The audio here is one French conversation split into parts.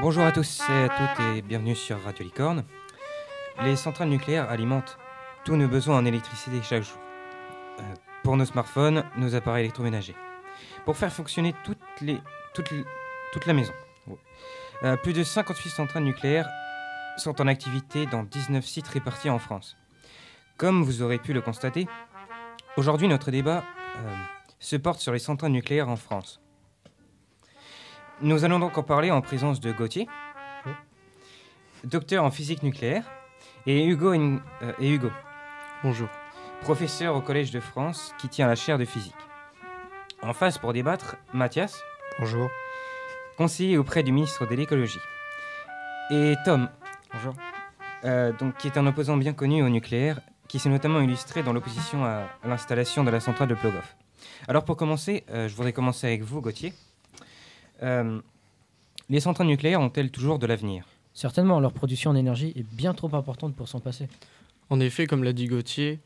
Bonjour à tous et à toutes et bienvenue sur Radio Licorne. Les centrales nucléaires alimentent tous nos besoins en électricité chaque jour. Euh, pour nos smartphones, nos appareils électroménagers. Pour faire fonctionner toute la maison. Euh, plus de 58 centrales nucléaires sont en activité dans 19 sites répartis en France. Comme vous aurez pu le constater, aujourd'hui notre débat euh, se porte sur les centrales nucléaires en France. Nous allons donc en parler en présence de Gauthier, docteur en physique nucléaire, et Hugo, euh, et Hugo, Bonjour. professeur au Collège de France qui tient la chaire de physique. En face pour débattre, Mathias, Bonjour. conseiller auprès du ministre de l'écologie. Et Tom, Bonjour. euh, donc, qui est un opposant bien connu au nucléaire, qui s'est notamment illustré dans l'opposition à, à l'installation de la centrale de Plogoff. Alors pour commencer, euh, je voudrais commencer avec vous, Gauthier. Euh, les centrales nucléaires ont-elles toujours de l'avenir? Certainement, leur production en énergie est bien trop importante pour s'en passer. En effet, comme l'a dit Gauthier,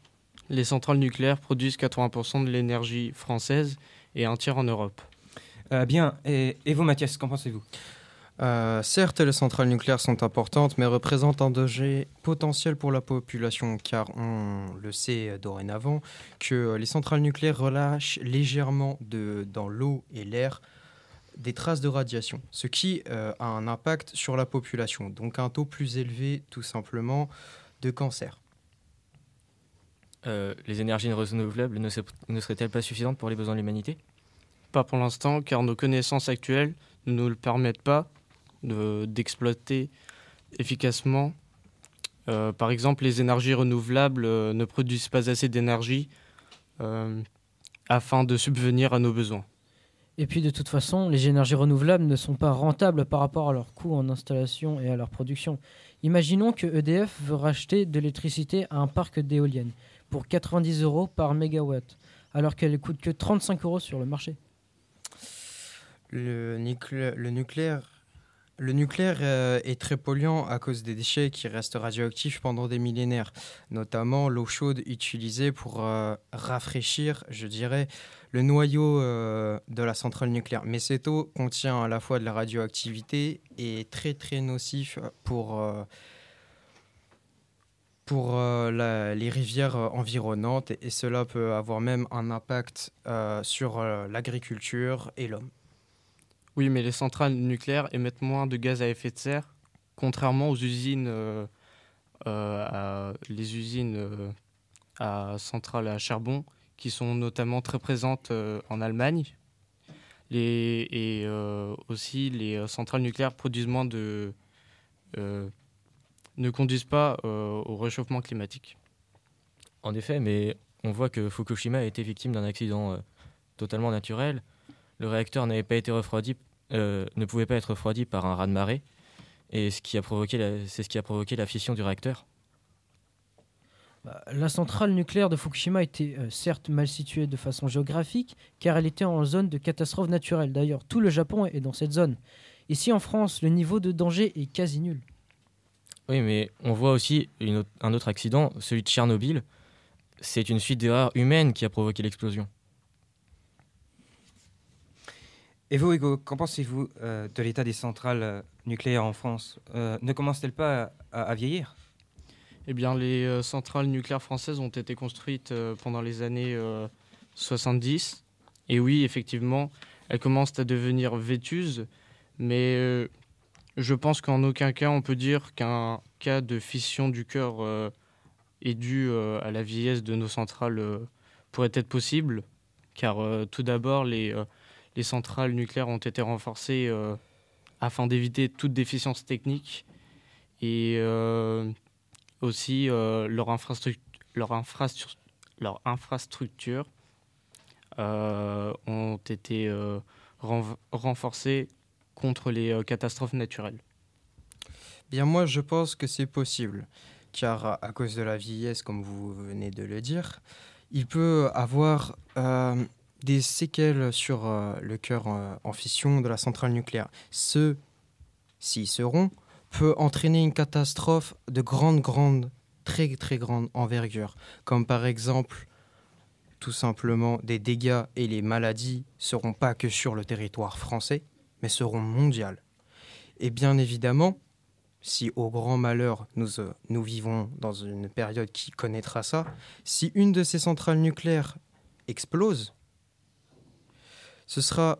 les centrales nucléaires produisent 80% de l'énergie française et un tiers en Europe. Euh, Bien, et, et vous, Mathias, qu'en pensez-vous? Euh, certes, les centrales nucléaires sont importantes, mais représentent un danger potentiel pour la population, car on le sait dorénavant que les centrales nucléaires relâchent légèrement de, dans l'eau et l'air des traces de radiation, ce qui euh, a un impact sur la population, donc un taux plus élevé tout simplement de cancer. Euh, les énergies renouvelables ne, se- ne seraient-elles pas suffisantes pour les besoins de l'humanité? Pas pour l'instant, car nos connaissances actuelles ne nous le permettent pas de- d'exploiter efficacement. Euh, par exemple, les énergies renouvelables euh, ne produisent pas assez d'énergie euh, afin de subvenir à nos besoins. Et puis de toute façon, les énergies renouvelables ne sont pas rentables par rapport à leur coût en installation et à leur production. Imaginons que EDF veut racheter de l'électricité à un parc d'éoliennes pour 90 euros par mégawatt, alors qu'elle coûte que 35 euros sur le marché. Le, nuclé- le nucléaire, le nucléaire euh, est très polluant à cause des déchets qui restent radioactifs pendant des millénaires, notamment l'eau chaude utilisée pour euh, rafraîchir, je dirais, le noyau euh, de la centrale nucléaire. Mais cette eau contient à la fois de la radioactivité et est très très nocif pour, pour les rivières environnantes et, cela peut avoir même un impact sur l'agriculture et l'homme. Oui, mais les centrales nucléaires émettent moins de gaz à effet de serre, contrairement aux usines, euh, euh, euh, à centrales à charbon, qui sont notamment très présentes en Allemagne. Et aussi, les centrales nucléaires produisent moins de, ne conduisent pas au réchauffement climatique. En effet, mais on voit que Fukushima a été victime d'un accident totalement naturel. Le réacteur n'avait pas été refroidi, euh, ne pouvait pas être refroidi par un raz-de-marée, et ce qui a provoqué la- c'est ce qui a provoqué la fission du réacteur. Bah, La centrale nucléaire de Fukushima était euh, certes mal située de façon géographique, car elle était en zone de catastrophe naturelle. D'ailleurs, tout le Japon est dans cette zone. Ici en France, le niveau de danger est quasi nul. Oui, mais on voit aussi une autre- un autre accident, celui de Tchernobyl. C'est une suite d'erreurs humaines qui a provoqué l'explosion. Et vous, Hugo, qu'en pensez-vous euh, de l'état des centrales euh, nucléaires en France Euh, Ne commence-t-elle pas à, vieillir? Eh bien, les euh, centrales nucléaires françaises ont été construites pendant les années euh, 70. Et oui, effectivement, elles commencent à devenir vétustes. Mais je pense qu'en aucun cas, on peut dire qu'un cas de fission du cœur est dû à la vieillesse de nos centrales pourrait être possible. Car tout d'abord, les, les centrales nucléaires ont été renforcées euh, afin d'éviter toute déficience technique. Et euh, aussi euh, leur, infrastruc- leur, infrastru- leur infrastructure ont été renforcées contre les catastrophes naturelles. Bien moi je pense que c'est possible, car à- cause de la vieillesse, comme vous venez de le dire, il peut avoir des séquelles sur euh, le cœur euh, en fission de la centrale nucléaire. Ce, s'ils seront, peut entraîner une catastrophe de grande, grande, très, très grande envergure, comme par exemple tout simplement des dégâts et les maladies seront pas que sur le territoire français, mais seront mondiales. Et bien évidemment, si au grand malheur nous, euh, nous vivons dans une période qui connaîtra ça, si une de ces centrales nucléaires explose, ce sera,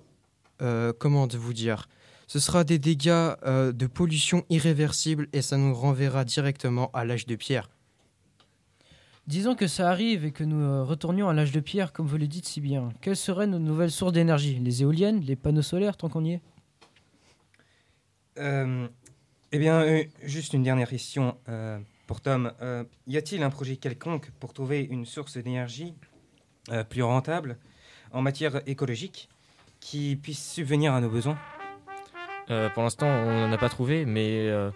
euh, comment de vous dire, ce sera des dégâts euh, de pollution irréversibles et ça nous renverra directement à l'âge de pierre. Disons que ça arrive et que nous euh, retournions à l'âge de pierre, comme vous le dites si bien. Quelles seraient nos nouvelles sources d'énergie? Les éoliennes Les panneaux solaires, tant qu'on y est? Euh, eh bien, euh, juste une dernière question euh, pour Tom. Euh, y a-t-il un projet quelconque pour trouver une source d'énergie euh, plus rentable? En matière écologique qui puisse subvenir à nos besoins Euh, pour l'instant, on n'en a pas trouvé, mais euh,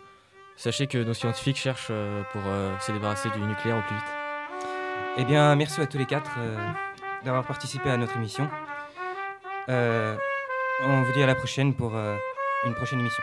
sachez que nos scientifiques cherchent euh, pour se débarrasser du nucléaire au plus vite. Eh bien, merci à tous les quatre d'avoir participé à notre émission. On vous dit à la prochaine pour une prochaine émission.